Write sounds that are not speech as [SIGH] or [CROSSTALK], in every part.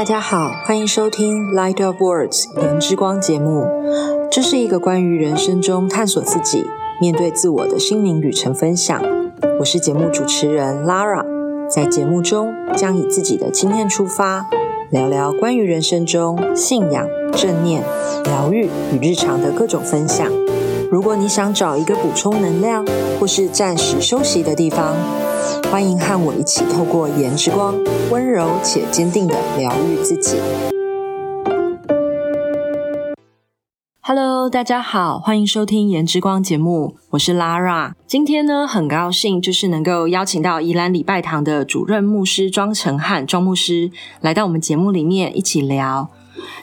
大家好，欢迎收听《Light of Words》言之光节目。这是一个关于人生中探索自己、面对自我的心灵旅程分享。我是节目主持人 Lara，在节目中将以自己的经验出发，聊聊关于人生中信仰、正念、疗愈与日常的各种分享。如果你想找一个补充能量或是暂时休息的地方，欢迎和我一起透过颜之光，温柔且坚定的疗愈自己。Hello，大家好，欢迎收听颜之光节目，我是 Lara。今天呢，很高兴就是能够邀请到宜兰礼拜堂的主任牧师庄成汉庄牧师来到我们节目里面一起聊。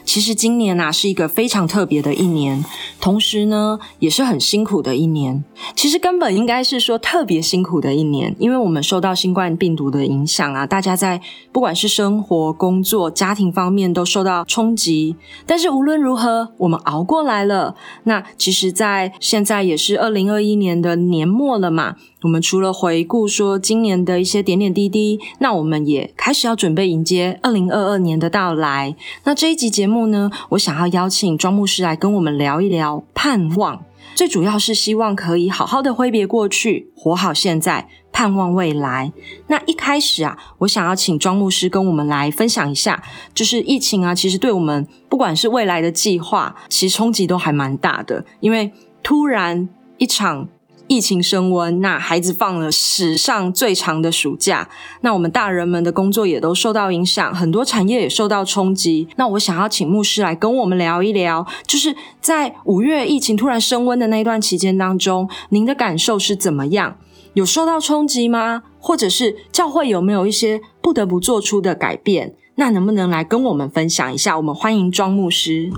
其实今年呐是一个非常特别的一年，同时呢也是很辛苦的一年。其实根本应该是说特别辛苦的一年，因为我们受到新冠病毒的影响啊，大家在不管是生活、工作、家庭方面都受到冲击。但是无论如何，我们熬过来了。那其实，在现在也是二零二一年的年末了嘛。我们除了回顾说今年的一些点点滴滴，那我们也开始要准备迎接二零二二年的到来。那这一集节目呢，我想要邀请庄牧师来跟我们聊一聊盼望，最主要是希望可以好好的挥别过去，活好现在，盼望未来。那一开始啊，我想要请庄牧师跟我们来分享一下，就是疫情啊，其实对我们不管是未来的计划，其实冲击都还蛮大的，因为突然一场。疫情升温，那孩子放了史上最长的暑假，那我们大人们的工作也都受到影响，很多产业也受到冲击。那我想要请牧师来跟我们聊一聊，就是在五月疫情突然升温的那一段期间当中，您的感受是怎么样？有受到冲击吗？或者是教会有没有一些不得不做出的改变？那能不能来跟我们分享一下？我们欢迎庄牧师。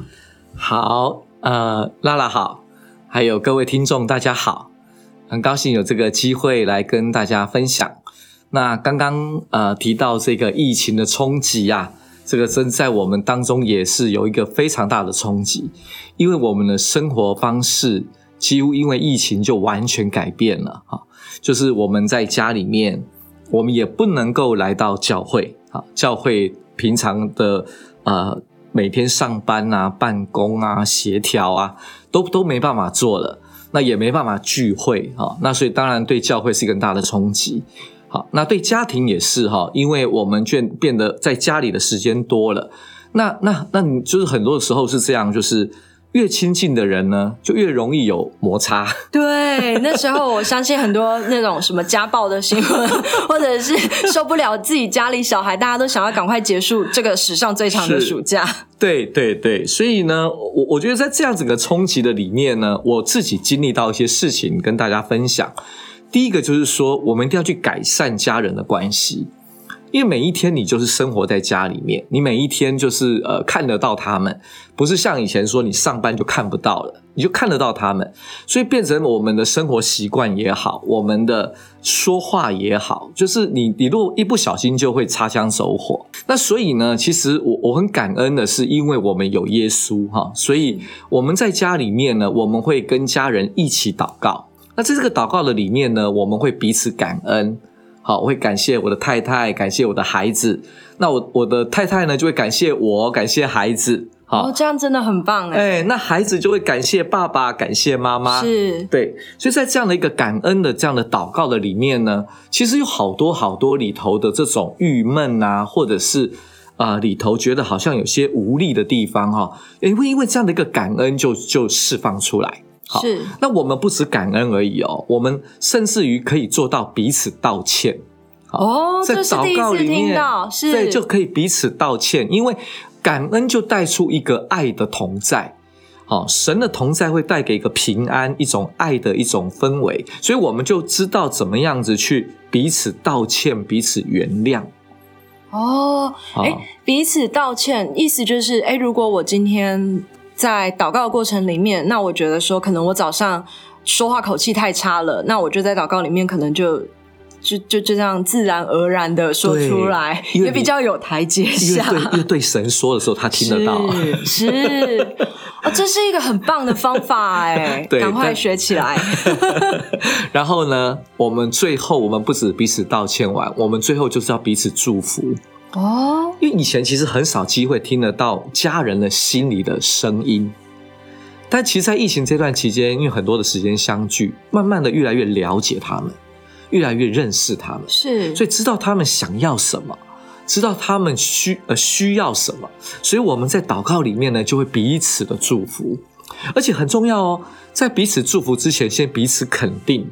好，呃，拉拉好，还有各位听众，大家好。很高兴有这个机会来跟大家分享。那刚刚呃提到这个疫情的冲击啊，这个真在我们当中也是有一个非常大的冲击，因为我们的生活方式几乎因为疫情就完全改变了哈。就是我们在家里面，我们也不能够来到教会啊，教会平常的呃每天上班啊、办公啊、协调啊，都都没办法做了。那也没办法聚会哈，那所以当然对教会是一个大的冲击。好，那对家庭也是哈，因为我们变变得在家里的时间多了。那那那你就是很多的时候是这样，就是。越亲近的人呢，就越容易有摩擦。[LAUGHS] 对，那时候我相信很多那种什么家暴的新闻，或者是受不了自己家里小孩，大家都想要赶快结束这个史上最长的暑假。对对对，所以呢，我我觉得在这样子个冲击的里面呢，我自己经历到一些事情跟大家分享。第一个就是说，我们一定要去改善家人的关系。因为每一天你就是生活在家里面，你每一天就是呃看得到他们，不是像以前说你上班就看不到了，你就看得到他们，所以变成我们的生活习惯也好，我们的说话也好，就是你你如果一不小心就会擦枪走火。那所以呢，其实我我很感恩的是，因为我们有耶稣哈，所以我们在家里面呢，我们会跟家人一起祷告。那在这个祷告的里面呢，我们会彼此感恩。好，我会感谢我的太太，感谢我的孩子。那我我的太太呢，就会感谢我，感谢孩子。好，这样真的很棒哎。哎，那孩子就会感谢爸爸，感谢妈妈。是，对。所以在这样的一个感恩的这样的祷告的里面呢，其实有好多好多里头的这种郁闷啊，或者是啊里头觉得好像有些无力的地方哈，也会因为这样的一个感恩就就释放出来。是，那我们不止感恩而已哦，我们甚至于可以做到彼此道歉。哦，在祷告里面，是，对，就可以彼此道歉，因为感恩就带出一个爱的同在。好，神的同在会带给一个平安，一种爱的一种氛围，所以我们就知道怎么样子去彼此道歉，彼此原谅。哦，哎，彼此道歉，意思就是，哎，如果我今天。在祷告的过程里面，那我觉得说，可能我早上说话口气太差了，那我就在祷告里面，可能就就就就这样自然而然的说出来，也比较有台阶下。因为对神说的时候，他听得到。是哦，这是一个很棒的方法哎，[LAUGHS] 赶快学起来。[LAUGHS] 然后呢，我们最后我们不止彼此道歉完，我们最后就是要彼此祝福。哦，因为以前其实很少机会听得到家人的心里的声音，但其实，在疫情这段期间，因为很多的时间相聚，慢慢的越来越了解他们，越来越认识他们，是，所以知道他们想要什么，知道他们需呃需要什么，所以我们在祷告里面呢，就会彼此的祝福，而且很重要哦，在彼此祝福之前，先彼此肯定。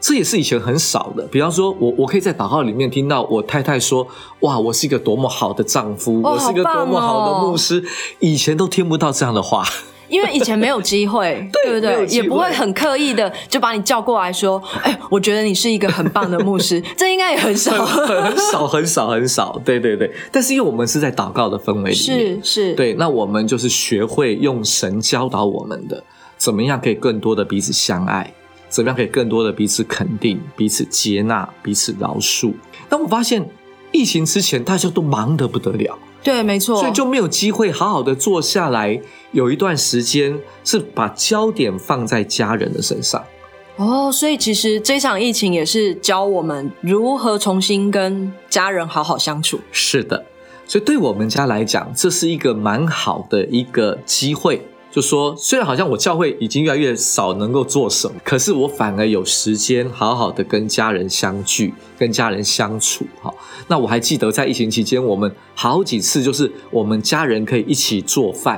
这也是以前很少的。比方说，我我可以在祷告里面听到我太太说：“哇，我是一个多么好的丈夫，哦我是一个多么好的哦牧师。”以前都听不到这样的话。因为以前没有机会，[LAUGHS] 对不对？也不会很刻意的就把你叫过来说：“哎，我觉得你是一个很棒的牧师。[LAUGHS] ”这应该也很少。很很少很少很少，对对对。但是因为我们是在祷告的氛围里面，是是，对，那我们就是学会用神教导我们的，怎么样可以更多的彼此相爱，怎么样可以更多的彼此肯定、彼此接纳、彼此饶恕。但我发现疫情之前大家都忙得不得了，对，没错。所以就没有机会好好的坐下来，有一段时间是把焦点放在家人的身上。哦，所以其实这场疫情也是教我们如何重新跟家人好好相处。是的，所以对我们家来讲，这是一个蛮好的一个机会。就说，虽然好像我教会已经越来越少能够做什么，可是我反而有时间好好的跟家人相聚，跟家人相处。哈，那我还记得在疫情期间，我们好几次就是我们家人可以一起做饭，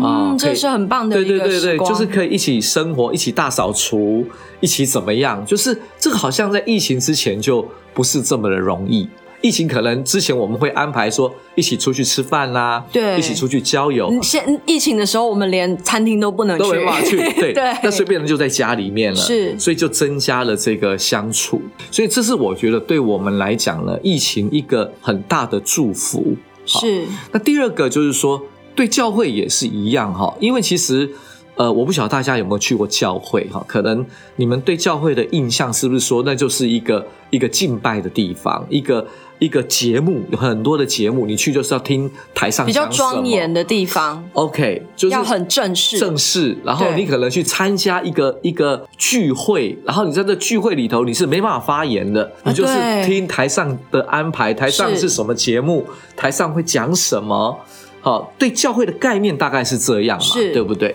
啊嗯，这是很棒的对一个对对就是可以一起生活，一起大扫除，一起怎么样？就是这个好像在疫情之前就不是这么的容易。疫情可能之前我们会安排说一起出去吃饭啦，对。一起出去郊游，嗯现疫情的时候，我们连餐厅都不能去，[LAUGHS] 都没办法去，对，[LAUGHS] 对，那随便人就在家里面了，是。所以就增加了这个相处，所以这是我觉得对我们来讲呢，疫情一个很大的祝福。是。那第二个就是说，对教会也是一样哈，因为其实呃，我不晓得大家有没有去过教会哈，可能你们对教会的印象是不是说那就是一个一个敬拜的地方，一个一个节目，有很多的节目，你去就是要听台上比较庄严的地方，OK，就是要很正式，正式，然后你可能去参加一个一个聚会，然后你在这聚会里头你是没办法发言的，你就是对。听台上的安排，台上是是什么节目，台上会讲什么。好，对教会的概念大概是这样嘛，是。对不对？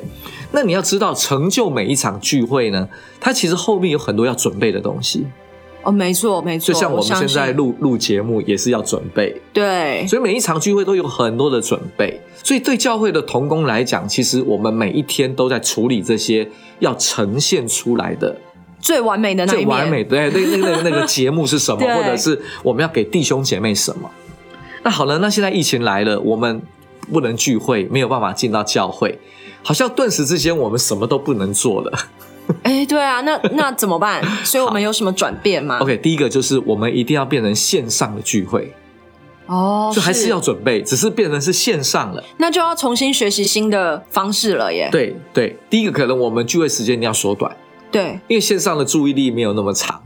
那你要知道，成就每一场聚会呢，它其实后面有很多要准备的东西，哦，没错没错，就像我们现在录录节目也是要准备，对。所以每一场聚会都有很多的准备，所以对教会的童工来讲，其实我们每一天都在处理这些要呈现出来的最完美的最完美的对那那个那 [LAUGHS] 个节目是什么，或者是我们要给弟兄姐妹什么。那好了，那现在疫情来了，我们不能聚会，没有办法进到教会，好像顿时之间我们什么都不能做了。[LAUGHS] 哎，对啊，那那怎么办？[LAUGHS] 所以我们有什么转变吗 OK，第一个就是我们一定要变成线上的聚会，哦，就还是要准备，只是变成是线上了。那就要重新学习新的方式了耶。对对，第一个可能我们聚会时间一定要缩短。对，因为线上的注意力没有那么长。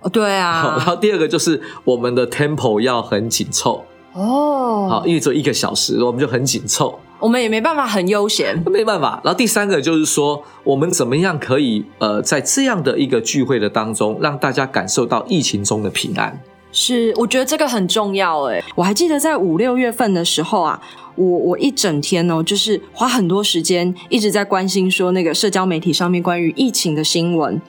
哦对啊，[LAUGHS] 然啊，后第二个就是我们的 tempo 要很紧凑，哦，好，因为只有一个小时，我们就很紧凑，我们也没办法很悠闲，没办法。然后第三个就是说，我们怎么样可以呃，在这样的一个聚会的当中，让大家感受到疫情中的平安。是，我觉得这个很重要哎。我还记得在五六月份的时候啊，我我一整天哦，就是花很多时间一直在关心说那个社交媒体上面关于疫情的新闻。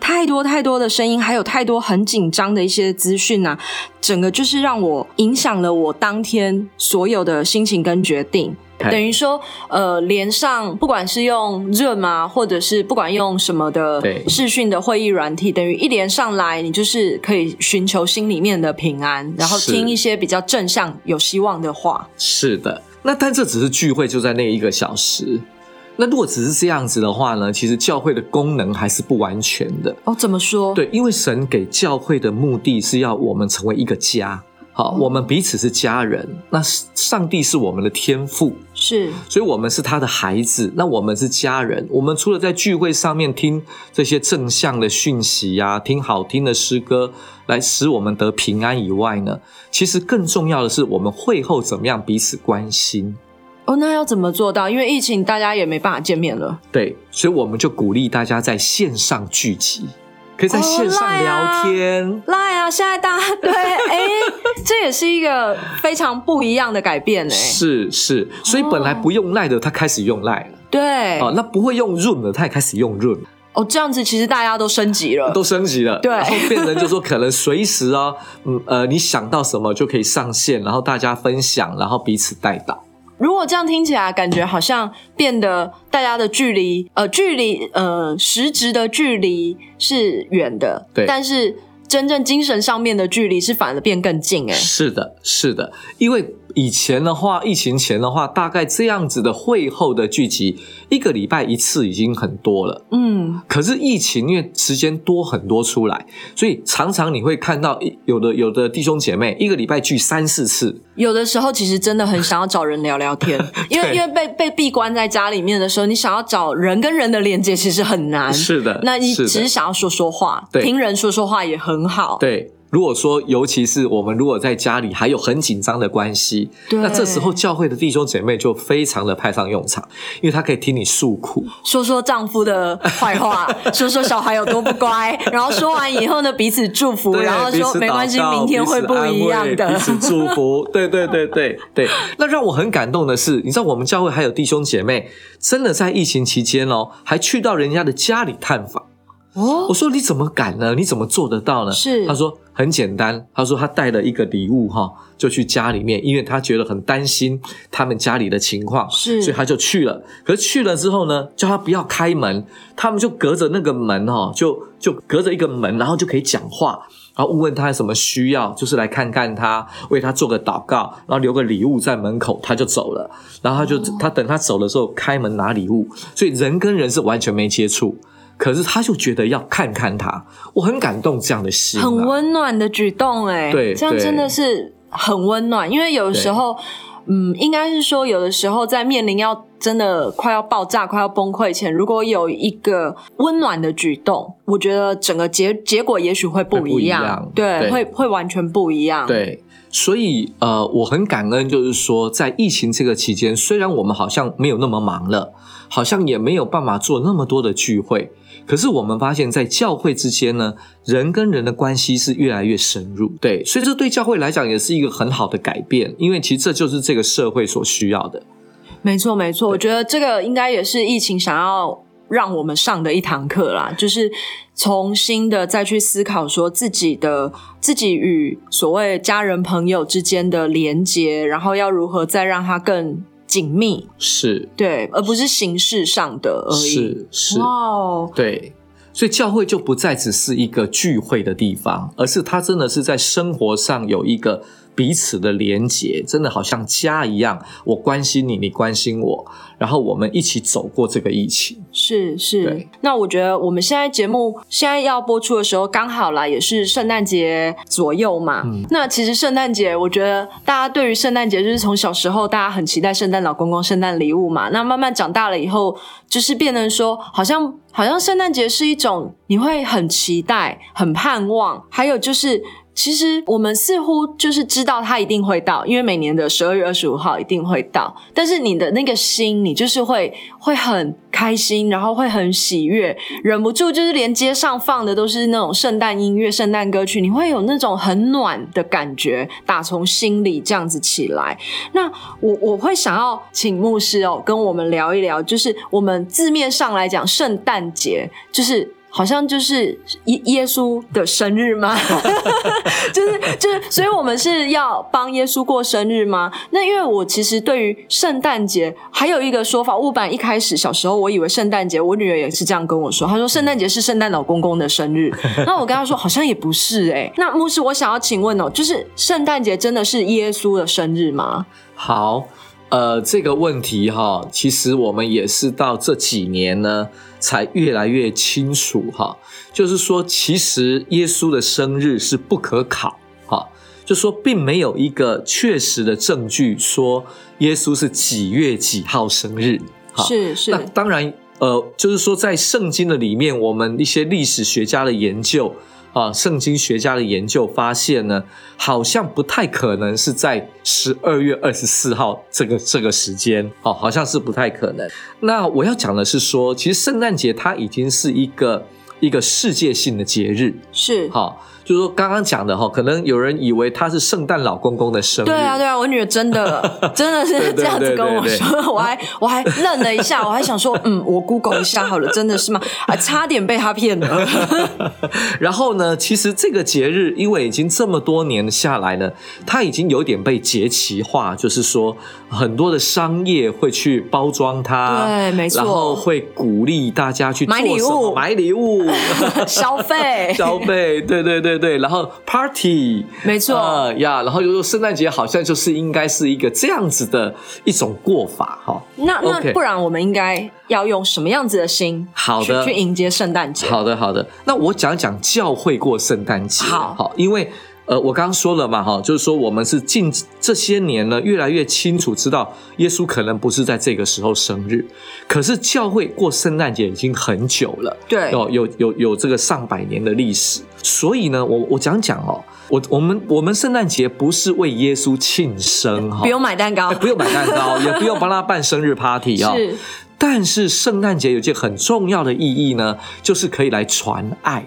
太多太多的声音，还有太多很紧张的一些资讯啊，整个就是让我影响了我当天所有的心情跟决定。嘿等于说，呃，连上不管是用 Zoom 啊，或者是不管用什么的对视讯的会议软体，等于一连上来，你就是可以寻求心里面的平安，然后是听一些比较正向、有希望的话。是的，那但这只是聚会，就在那一个小时。那如果只是这样子的话呢，其实教会的功能还是不完全的。哦，怎么说？，对，因为神给教会的目的是要我们成为一个家，好，哦我们彼此是家人。那上帝是我们的天父，是所以我们是他的孩子。那我们是家人。我们除了在聚会上面听这些正向的讯息呀、听好听的诗歌，来使我们得平安以外呢，其实更重要的是我们会后怎么样彼此关心。哦，那要怎么做到？因为疫情，大家也没办法见面了。对，所以我们就鼓励大家在线上聚集。可以在线上聊天。赖啊！现在大家对，哎，这也是一个非常不一样的改变哎。是是，所以本来不用赖的，他开始用赖了。对，哦，那不会用润的，他也开始用润，哦，这样子其实大家都升级了。都升级了。对然后变成就说可能随时哦，嗯呃，你想到什么就可以上线，然后大家分享，然后彼此带导。如果这样听起来，感觉好像变得大家的距离，呃，距离，呃，实质的距离是远的，对。但是真正精神上面的距离是反而变更近，哎，是的，是的，因为以前的话，疫情前的话，大概这样子的会后的聚集，一个礼拜一次已经很多了。嗯，可是疫情因为时间多很多出来，所以常常你会看到有的有的弟兄姐妹一个礼拜聚三四次，有的时候其实真的很想要找人聊聊天，[LAUGHS] 因为因为被被闭关在家里面的时候，你想要找人跟人的连接其实很难，是的那你只是想要说说话，对。听人说说话也很好，对。如果说，尤其是我们如果在家里还有很紧张的关系，那这时候教会的弟兄姐妹就非常的派上用场，因为他可以听你诉苦，说说丈夫的坏话，[LAUGHS] 说说小孩有多不乖，然后说完以后呢，彼此祝福，然后说没关系，明天会不一样的彼。此祝福。对对对对对。那让我很感动的是，你知道我们教会还有弟兄姐妹，真的在疫情期间哦，还去到人家的家里探访。哦我说你怎么敢呢？你怎么做得到呢？是他说很简单，他说他带了一个礼物哈，就去家里面，因为他觉得很担心他们家里的情况，是所以他就去了。可是去了之后呢，叫他不要开门，他们就隔着那个门哈，就就隔着一个门，然后就可以讲话。然后问问他有什么需要，就是来看看他，为他做个祷告，然后留个礼物在门口，他就走了。然后他就、他等他走的时候开门拿礼物，所以人跟人是完全没接触。可是他就觉得要看看他，我很感动这样的心、啊，很温暖的举动、哎，对对这样真的是很温暖。因为有的时候，嗯，应该是说，有的时候在面临要真的快要爆炸、快要崩溃前，如果有一个温暖的举动，我觉得整个结结果也许会不一一样，样对，对。会会完全不一样，，对，所以呃，我很感恩，就是说在疫情这个期间，虽然我们好像没有那么忙了，好像也没有办法做那么多的聚会，可是我们发现，在教会之间呢，人跟人的关系是越来越深入。对，所以这对教会来讲也是一个很好的改变，因为其实这就是这个社会所需要的。没错，没错，我觉得这个应该也是疫情想要让我们上的一堂课啦，就是重新的再去思考说自己的自己与所谓家人朋友之间的连接，然后要如何再让它更紧密，是对，而不是形式上的而已。是是，对。所以教会就不再只是一个聚会的地方，而是它真的是在生活上有一个彼此的连结，真的好像家一样。我关心你，你关心我，然后我们一起走过这个疫情。是是对，那我觉得我们现在节目现在要播出的时候，刚好啦，也是圣诞节左右嘛。嗯那其实圣诞节，我觉得大家对于圣诞节就是从小时候大家很期待圣诞老公公、圣诞礼物嘛。那慢慢长大了以后，就是变成说，好像好像圣诞节是一种你会很期待、很盼望，还有就是。其实我们似乎就是知道它一定会到，因为每年的十二月二十五号一定会到。但是你的那个心，你就是会会很开心，然后会很喜悦，忍不住就是连街上放的都是那种圣诞音乐、圣诞歌曲，你会有那种很暖的感觉，打从心里这样子起来。那我我会想要请牧师哦，跟我们聊一聊，就是我们字面上来讲，圣诞节就是。好像就是耶耶稣的生日吗？[LAUGHS] 就是就是，所以我们是要帮耶稣过生日吗？那因为我其实对于圣诞节还有一个说法，我本来一开始小时候我以为圣诞节，我女儿也是这样跟我说，她说圣诞节是圣诞老公公的生日。[LAUGHS] 那我跟她说好像也不是哎、那牧师，我想要请问哦，就是圣诞节真的是耶稣的生日吗？好，呃，这个问题哈，其实我们也是到这几年呢，才越来越清楚哈。就是说，其实耶稣的生日是不可考哈，就说并没有一个确实的证据说耶稣是几月几号生日。哈是是那当然，呃，就是说在圣经的里面，我们一些历史学家的研究啊，圣经学家的研究发现呢，好像不太可能是在十二月二十四号这个这个时间，哦，好像是不太可能。那我要讲的是说，其实圣诞节它已经是一个一个世界性的节日。是，好，就是说刚刚讲的哈，可能有人以为他是圣诞老公公的生日。对啊，对啊，我女儿真的 [LAUGHS] 真的是这样子跟我说，我还我还愣了一下，我还想说，嗯，我 Google 一下好了，真的是吗？啊，差点被他骗了。[LAUGHS] 然后呢，其实这个节日因为已经这么多年下来呢，它已经有点被节期化，就是说很多的商业会去包装它，对，没错，然后会鼓励大家去买礼物，买礼物，[LAUGHS] 消费，消费，对对对对，然后 party，没错呀，然后就说圣诞节好像就是应该是一个这样子的一种过法哈。那那不然我们应该要用什么样子的心，好的去迎接圣诞节？好的好的，那我讲讲教会过圣诞节，好，因为。呃，我刚刚说了嘛，哈，就是说我们是近这些年呢，越来越清楚知道耶稣可能不是在这个时候生日，可是教会过圣诞节已经很久了，对，有有有有这个上百年的历史，所以呢，我我讲讲哦，我我们我们圣诞节不是为耶稣庆生哈，不用买蛋糕，不用买蛋糕，[LAUGHS] 也不用帮他办生日 party 啊，是，但是圣诞节有件很重要的意义呢，就是可以来传爱。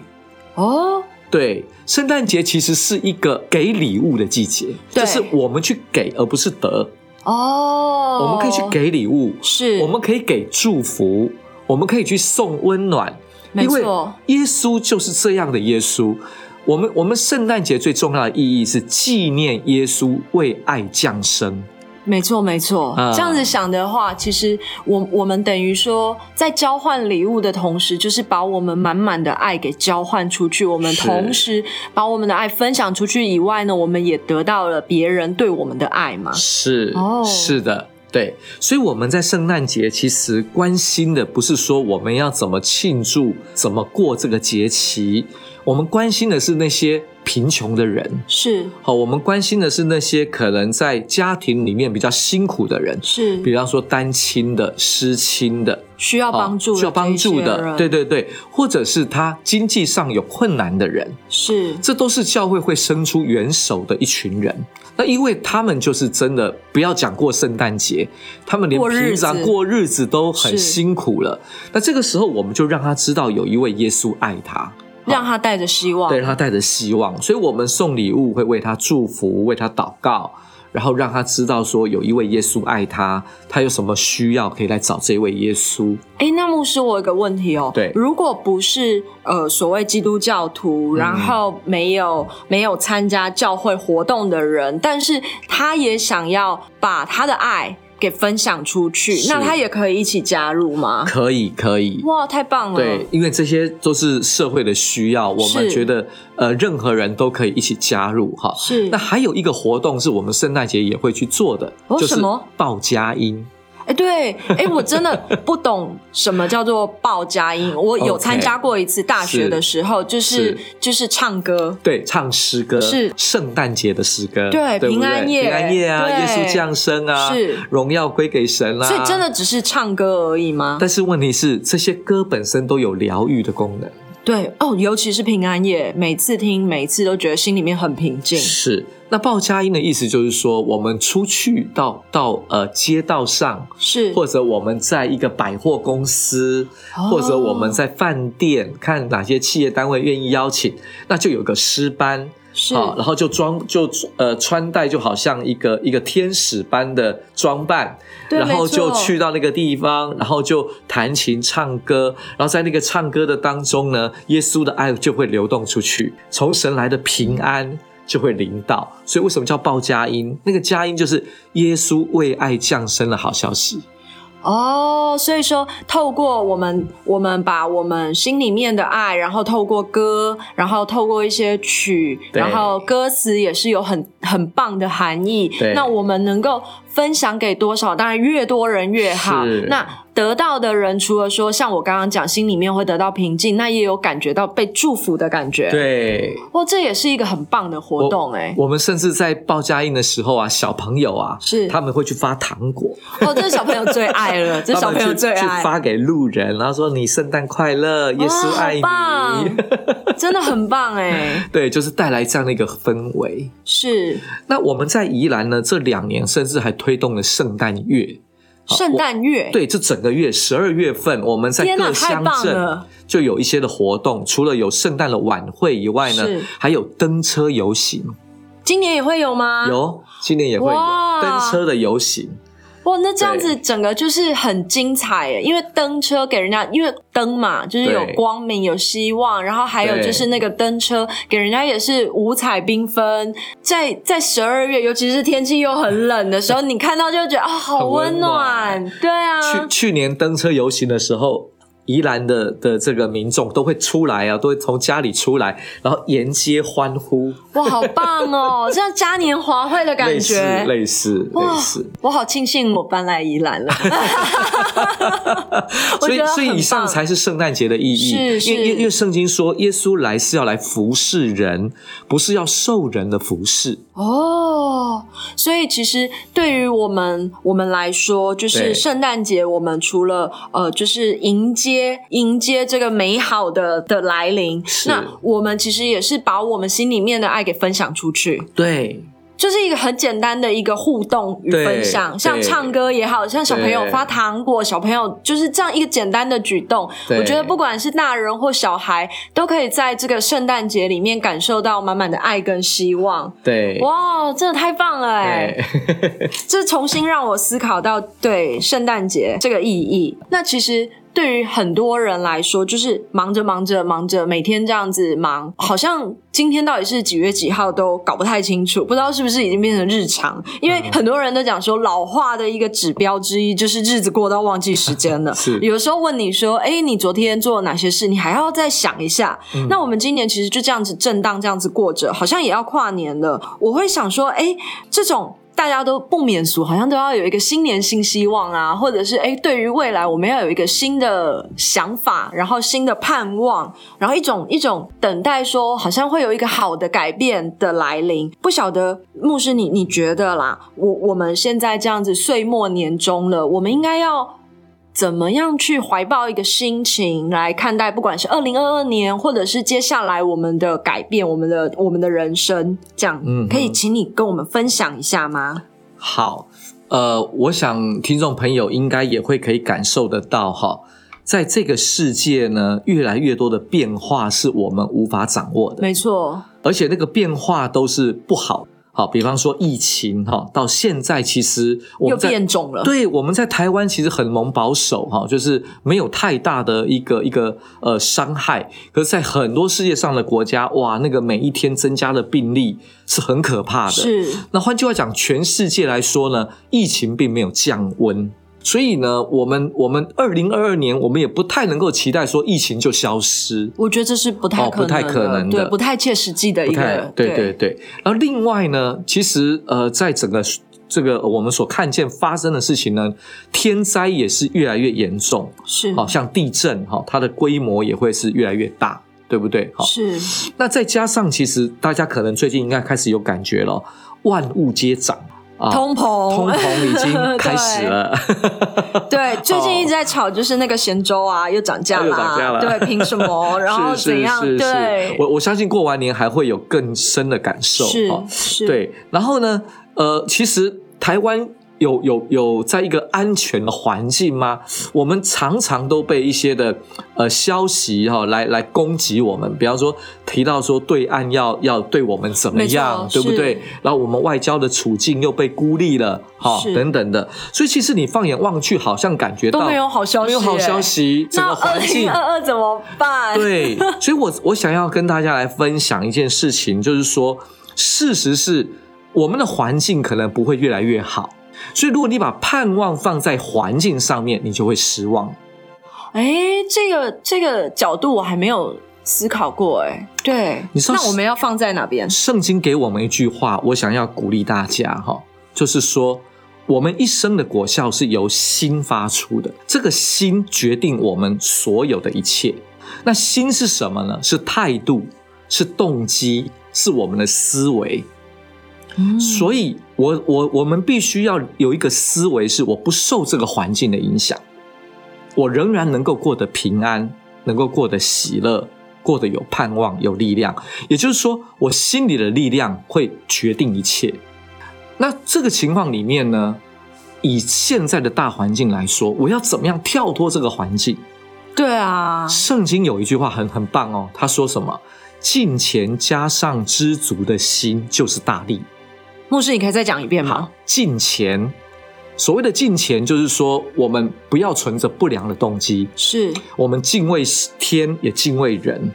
哦。对，圣诞节其实是一个给礼物的季节，就是我们去给，而不是得。哦，我们可以去给礼物，是，我们可以给祝福，我们可以去送温暖。没错，耶稣就是这样的耶稣。我们我们圣诞节最重要的意义是纪念耶稣为爱降生。没错，没错。这样子想的话，其实我我们等于说，在交换礼物的同时，就是把我们满满的爱给交换出去。我们同时把我们的爱分享出去以外呢，我们也得到了别人对我们的爱嘛。是，哦，是的，对。所以我们在圣诞节其实关心的不是说我们要怎么庆祝、怎么过这个节期，我们关心的是那些。贫穷的人。是。好，我们关心的是那些可能在家庭里面比较辛苦的人，是，比方说单亲的、失亲的，需要帮助、需要帮助的，对对对，或者是他经济上有困难的人，是，这都是教会会伸出援手的一群人。那因为他们就是真的，不要讲过圣诞节，他们连平常过日子。都很辛苦了。那这个时候，我们就让他知道有一位耶稣爱他。让他带着希望，对，让他带着希望，所以我们送礼物会为他祝福，为他祷告，然后让他知道说有一位耶稣爱他，他有什么需要可以来找这位耶稣。哎，那牧师，我有个问题哦，对，如果不是呃所谓基督教徒，然后没有没有参加教会活动的人，但是他也想要把他的爱。给分享出去，那他也可以一起加入吗？可以，可以。哇，太棒了！对，因为这些都是社会的需要，我们觉得呃，任何人都可以一起加入哈。是。那还有一个活动是我们圣诞节也会去做的，就是报佳音。哎，对，哎，我真的不懂什么叫做报佳音。我有参加过一次大学的时候，就是就是唱歌，对，唱诗歌，是圣诞节的诗歌，对，平安夜，平安夜啊，耶稣降生啊，是荣耀归给神啊。所以真的只是唱歌而已吗？但是问题是，这些歌本身都有疗愈的功能。对哦，尤其是平安夜，每次听，每次都觉得心里面很平静。是，那报佳音的意思就是说，我们出去到到呃街道上，是，或者我们在一个百货公司，或者我们在饭店，看哪些企业单位愿意邀请，那就有个诗班。是，然后就装就呃穿戴就好像一个一个天使般的装扮，然后就去到那个地方，然后就弹琴唱歌，然后在那个唱歌的当中呢，耶稣的爱就会流动出去，从神来的平安就会临到。所以为什么叫报佳音？那个佳音就是耶稣为爱降生的好消息。哦，所以说，透过我们，我们把我们心里面的爱，然后透过歌，然后透过一些曲，然后歌词也是有很很棒的含义。那我们能够分享给多少？当然，越多人越好。那。得到的人除了说像我刚刚讲，心里面会得到平静，那也有感觉到被祝福的感觉。对，哇，这也是一个很棒的活动哎。我们甚至在报佳音的时候啊，小朋友啊，是他们会去发糖果。哦，这是小朋友最爱了，这小朋友最爱发给路人，然后说你圣诞快乐，耶稣爱你，[LAUGHS] 真的很棒哎。[LAUGHS] 对，就是带来这样的一个氛围。是。那我们在宜兰呢，这两年甚至还推动了圣诞月。圣诞月，对，这整个月十二月份，我们在各乡镇就有一些的活动，除了有圣诞的晚会以外呢是，还有登车游行，今年也会有吗？。有今年也会有登车的游行，哇，那这样子整个就是很精彩耶！因为灯车给人家，因为灯嘛，就是有光明、有希望，然后还有就是那个灯车给人家也是五彩缤纷。在在十二月，尤其是天气又很冷的时候，[LAUGHS] 你看到就觉得啊、好很温温暖。对啊，去去年登车游行的时候。宜兰的的这个民众都会出来啊，都会从家里出来，然后沿街欢呼，哇，好棒哦！[LAUGHS] 像嘉年华会的感类似觉。类似类似。我好庆幸我搬来宜兰了。[LAUGHS] 我所以所以以上才是圣诞节的意义，是是因为因为圣经说耶稣来是要来服侍人，不是要受人的服侍。哦，所以其实对于我们我们来说，就是圣诞节，我们除了呃，就是迎接迎接这个美好的的来临，那我们其实也是把我们心里面的爱给分享出去。对，就是一个很简单的一个互动与分享，像唱歌也好像小朋友发糖果，小朋友就是这样一个简单的举动。我觉得不管是大人或小孩，都可以在这个圣诞节里面感受到满满的爱跟希望。对，哇，真的太棒了哎！[LAUGHS] 这重新让我思考到对圣诞节这个意义。那其实对于很多人来说，就是忙着忙着忙着，每天这样子忙，好像今天到底是几月几号都搞不太清楚，不知道是不是已经变成日常。因为很多人都讲说，老化的一个指标之一就是日子过到忘记时间了。是有时候问你说，哎，你昨天做了哪些事？你还要再想一下。那我们今年其实就这样子震荡，这样子过着，好像也要跨年了。我会想说，哎，这种。大家都不免俗，好像都要有一个新年新希望啊，或者是哎，对于未来我们要有一个新的想法，然后新的盼望，然后一种一种等待说，好像会有一个好的改变的来临。不晓得牧师你你觉得啦，我我们现在这样子岁末年终了，我们应该要怎么样去怀抱一个心情来看待，不管是二零二二年，或者是接下来我们的改变，我们的我们的人生，这样，嗯可以请你跟我们分享一下吗？好，呃，我想听众朋友应该也会可以感受得到哈，在这个世界呢，越来越多的变化是我们无法掌握的，没错，而且那个变化都是不好。好，比方说疫情哈，到现在其实我又们在变种了，对，我们在台湾其实很蒙保守哈，就是没有太大的一个一个呃伤害。可是，在很多世界上的国家，哇，那个每一天增加的病例是很可怕的。是那换句话讲，全世界来说呢，疫情并没有降温。所以呢，我们我们二零二二年，我们也不太能够期待说疫情就消失。我觉得这是不太可能，哦不太可能的对，不太切实际的一不太个，对对对。然后另外呢，其实呃，在整个这个我们所看见发生的事情呢，天灾也是越来越严重。是，好像地震哈，它的规模也会是越来越大，对不对？好，是那再加上其实大家可能最近应该开始有感觉了，万物皆涨啊，通膨，通膨已经 [LAUGHS] 开始了。对，[LAUGHS] 最近一直在吵，就是那个咸粥啊，又涨价又涨价了。对，凭什么？[LAUGHS] 然后怎样？是是对是，，我我相信过完年还会有更深的感受。是哦。是，对，然后呢，呃，其实台湾有有有在一个安全的环境吗？我们常常都被一些的呃消息哈、来来攻击我们，比方说提到说对岸要要对我们怎么样，对不对？然后我们外交的处境又被孤立了，哈、是等等的。所以其实你放眼望去，好像感觉到都没有好消息没有好消息，整个环境二二怎么办？对，所以我我想要跟大家来分享一件事情，就是说，事实是我们的环境可能不会越来越好，所以如果你把盼望放在环境上面，你就会失望。哎，这个这个角度我还没有思考过，哎，对，你说那我们要放在哪边？圣经给我们一句话，我想要鼓励大家哈，就是说。我们一生的果效是由心发出的，这个心决定我们所有的一切。那心是什么呢？是态度，是动机，是我们的思维。嗯所以我我我们必须要有一个思维，是我不受这个环境的影响，我仍然能够过得平安，能够过得喜乐，过得有盼望、有力量。也就是说，我心里的力量会决定一切。那这个情况里面呢，以现在的大环境来说，我要怎么样跳脱这个环境？对啊，圣经有一句话很很棒哦，他说什么？金钱加上知足的心就是大力。牧师，你可以再讲一遍吗好？，金钱，所谓的金钱，就是说我们不要存着不良的动机，是我们敬畏天，也敬畏人，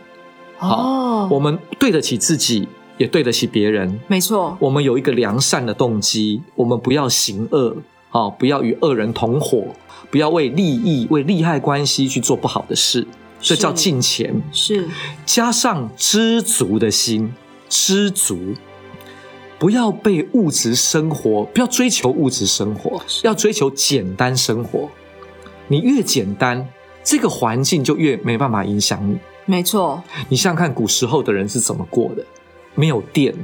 哦，我们对得起自己，也对得起别人。没错，我们有一个良善的动机，我们不要行恶，哦，不要与恶人同伙，不要为利益、为利害关系去做不好的事，这叫是金钱。是加上知足的心，知足，不要被物质生活，不要追求物质生活，要追求简单生活。你越简单，这个环境就越没办法影响你。没错，你想想看，古时候的人是怎么过的？没有电，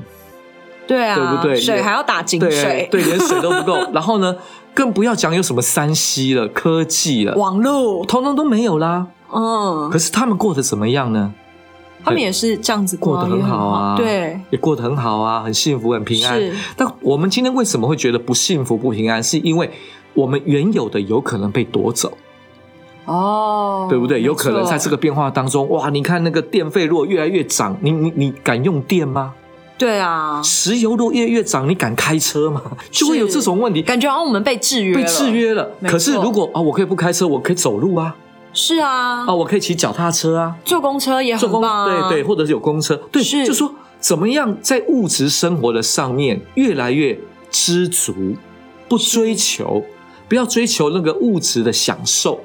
对啊，对不对水还要打井对水，对，连水都不够。[LAUGHS] 然后呢，更不要讲有什么山西了、科技了，网络，通通都没有啦。嗯可，是他们过得怎么样呢？他们也是这样子过得很好啊，对，，也过得很好啊，很幸福，很平安。但我们今天为什么会觉得不幸福、不平安？是因为我们原有的有可能被夺走，哦，对不对？有可能在这个，个变化当中，哇，你看那个电费如果越来越涨，你你你敢用电吗？对啊，石油如果越来越涨，你敢开车吗？就会有这种问题，感觉好像我们被制约了，被制约了。可是如果啊，我可以不开车，我可以走路啊，是啊。啊，，我可以骑脚踏车啊，坐公车也坐公很棒。啊，对对，或者是有公车，对，是。就说怎么样在物质生活的上面越来越知足，不追求，不要追求那个物质的享受，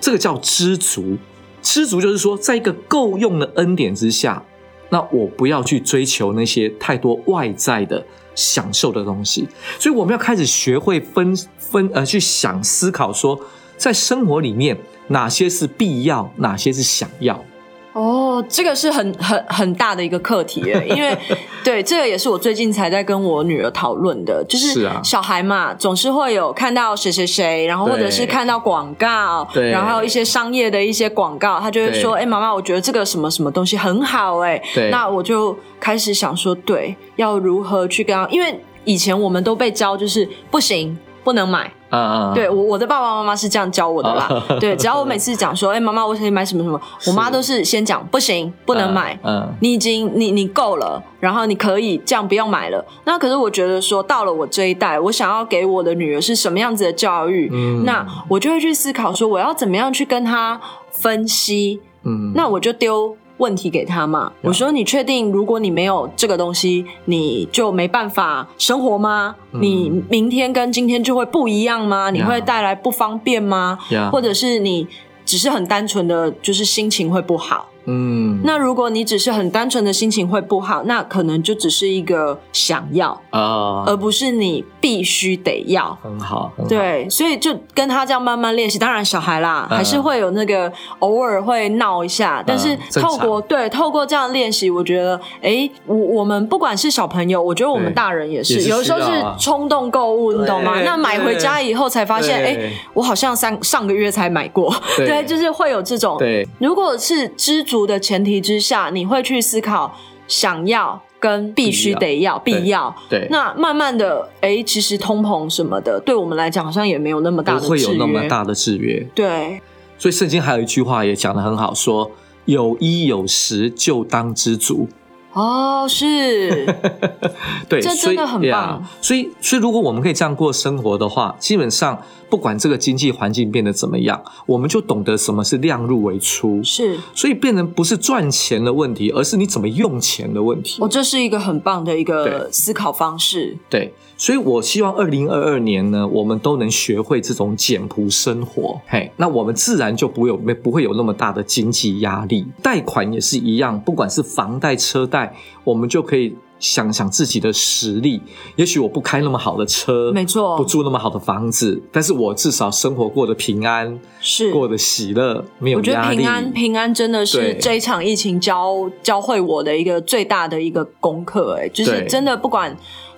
这个叫知足。知足就是说，在一个够用的恩典之下，那我不要去追求那些太多外在的享受的东西。所以我们要开始学会分分呃去想思考说，在生活里面哪些是必要，哪些是想要。哦，这个是很很很大的一个课题耶，[LAUGHS] 因为对这个也是我最近才在跟我女儿讨论的，就是小孩嘛，总是会有看到谁谁谁，然后或者是看到广告，然后一些商业的一些广告，他就会说：“对哎，妈妈，我觉得这个什么什么东西很好，哎。”那我就开始想说，对，要如何去跟他，因为以前我们都被教就是不行，不能买。啊啊，对我我的爸爸妈妈是这样教我的啦。对，只要我每次讲说，哎、妈妈，我可以买什么什么，[LAUGHS] 我妈都是先讲不行，不能买。嗯，你已经你你够了，然后你可以这样不用买了。那可是我觉得说，到了我这一代，我想要给我的女儿是什么样子的教育，嗯那我就会去思考说，我要怎么样去跟她分析。嗯，那我就丢问题给他嘛。我说，你确定如果你没有这个东西，你就没办法生活吗？嗯你明天跟今天就会不一样吗？你会带来不方便吗？或者是你只是很单纯的就是心情会不好？嗯，那如果你只是很单纯的心情会不好，那可能就只是一个想要，啊，而不是你必须得要。很好，很好，对，所以就跟他这样慢慢练习。当然，小孩啦，嗯。还是会有那个偶尔会闹一下，但是透过对透过这样练习，我觉得，哎，我我们不管是小朋友，我觉得我们大人也是，也是有的时候是冲动购物，你懂吗？那买回家以后才发现，哎，我好像上上个月才买过，对。[LAUGHS] 对，就是会有这种对。如果是知足的前提之下，你会去思考想要跟必须得要、必要。对，那慢慢的，哎，其实通膨什么的，对我们来讲好像也没有那么大的不会有。那么大的制约。对，所以圣经还有一句话也讲得很好，说有衣有食就当知足。哦，是，[LAUGHS] 对，这真的很呀棒所以，所以如果我们可以这样过生活的话，基本上不管这个经济环境变得怎么样，我们就懂得什么是量入为出。是，所以变成不是赚钱的问题，而是你怎么用钱的问题。我这是一个很棒的一个思考方式。对，所以我希望二零二二年呢，我们都能学会这种简朴生活。嘿，那我们自然就不会有没不会有那么大的经济压力。贷款也是一样，不管是房贷、车贷，我们就可以想想自己的实力。也许我不开那么好的车，没错不住那么好的房子，但是我至少生活过得平安，是，过得喜乐，没有我觉得。平安平安真的是这一场疫情教教会我的一个最大的一个功课，哎，就是真的不管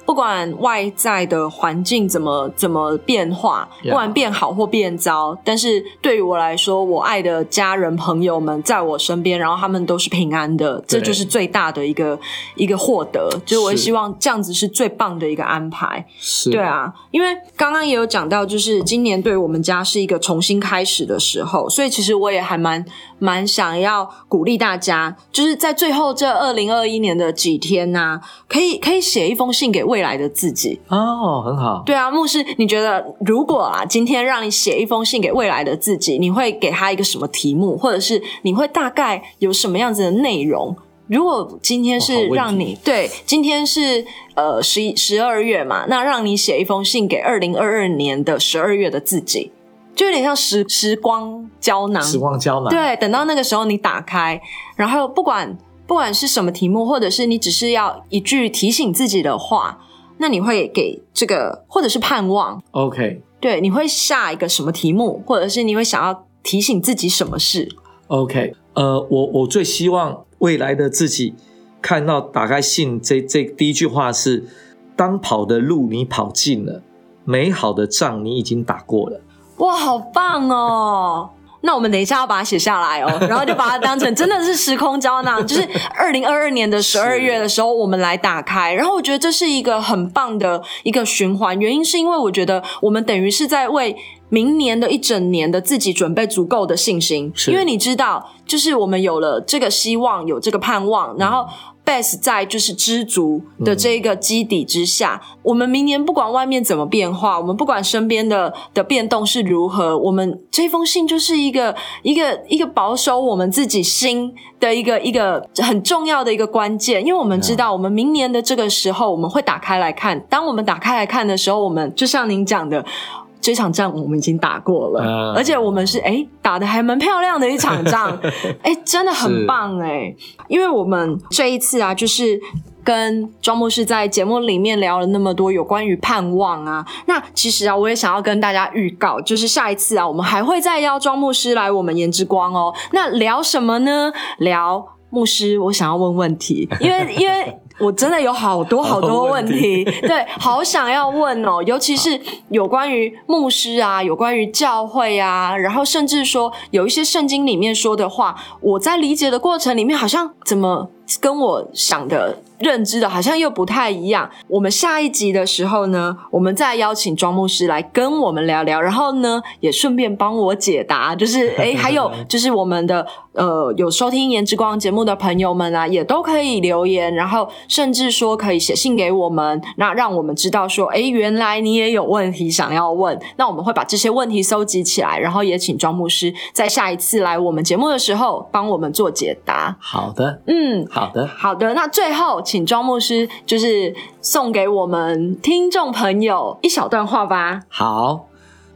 不管外在的环境怎么怎么变化，不管变好或变糟，但是对于我来说，我爱的家人朋友们在我身边，然后他们都是平安的，这就是最大的一个一个获得。就是我也希望这样子是最棒的一个安排。是，对啊，因为刚刚也有讲到，就是今年对我们家是一个重新开始的时候，所以其实我也还蛮蛮想要鼓励大家，就是在最后这二零二一年的几天呐、可以可以写一封信给未来的自己。哦，很好。对啊，牧师，你觉得如果啊，今天让你写一封信给未来的自己，你会给他一个什么题目，或者是你会大概有什么样子的内容？如果今天是让你、对，今天是呃十一十二月嘛，那让你写一封信给二零二二年的十二月的自己，就有点像时时光胶囊，时光胶囊。，对，等到那个时候你打开，然后不管不管是什么题目，或者是你只是要一句提醒自己的话，那你会给这个，或者是盼望，OK 对，你会下一个什么题目，或者是你会想要提醒自己什么事？OK，呃，我我最希望未来的自己看到打开信这这第一句话是：当跑的路你跑尽了，美好的仗你已经打过了。哇，好棒哦！那我们等一下要把它写下来哦，[LAUGHS] 然后就把它当成真的是时空胶囊，就是二零二二年的十二月的时候，我们来打开。然后我觉得这是一个很棒的一个循环，原因是因为我觉得我们等于是在为明年的一整年的自己准备足够的信心，因为你知道，就是我们有了这个希望，有这个盼望，然后。Base 在就是知足的这个基底之下，我们明年不管外面怎么变化，我们不管身边的的变动是如何，我们这封信就是一个一个一个保守我们自己心的一个一个很重要的一个关键，因为我们知道，我们明年的这个时候，我们会打开来看。当我们打开来看的时候，我们就像您讲的。这场仗我们已经打过了，嗯而且我们是哎打的还蛮漂亮的一场仗，[LAUGHS] 哎真的很棒哎，因为我们这一次啊，就是跟庄牧师在节目里面聊了那么多有关于盼望啊，那其实啊，我也想要跟大家预告，就是下一次啊，我们还会再邀庄牧师来我们颜之光哦。那聊什么呢？聊牧师，我想要问问题，因为因为。我真的有好多好多问题，对，好想要问哦，[LAUGHS] 尤其是有关于牧师啊，有关于教会啊，然后甚至说有一些圣经里面说的话，我在理解的过程里面，好像怎么跟我想的认知的好像又不太一样。我们下一集的时候呢，我们再邀请庄牧师来跟我们聊聊，然后呢，也顺便帮我解答，就是 [LAUGHS] 诶，还有就是我们的呃有收听颜之光节目的朋友们啊，也都可以留言，然后甚至说可以写信给我们，那让我们知道说，诶，原来你也有问题想要问，那我们会把这些问题搜集起来，然后也请庄牧师在下一次来我们节目的时候帮我们做解答。好的，嗯，好的，好的，那最后请庄牧师就是送给我们听众朋友一小段话吧。好，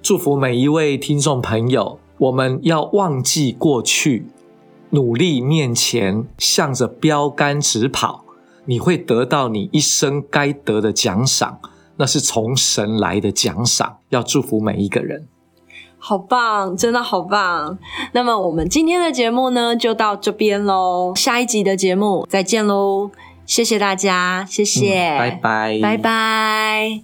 祝福每一位听众朋友，我们要忘记过去，努力面前，向着标杆直跑，你会得到你一生该得的奖赏，那是从神来的奖赏。要祝福每一个人。好棒，真的好棒！那么我们今天的节目呢，就到这边喽。下一集的节目再见喽，谢谢大家，谢谢，嗯拜拜，拜拜。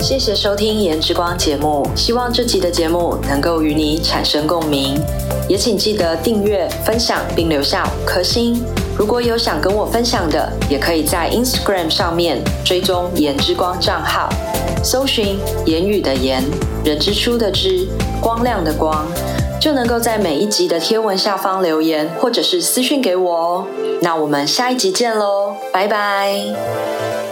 谢谢收听《颜之光》节目，希望这集的节目能够与你产生共鸣，也请记得订阅、分享并留下五颗星。如果有想跟我分享的，也可以在 Instagram 上面追踪“言之光”账号，搜寻“言语的言，人之初的之，光亮的光”，就能够在每一集的贴文下方留言，或者是私讯给我哦。那我们下一集见喽，拜拜。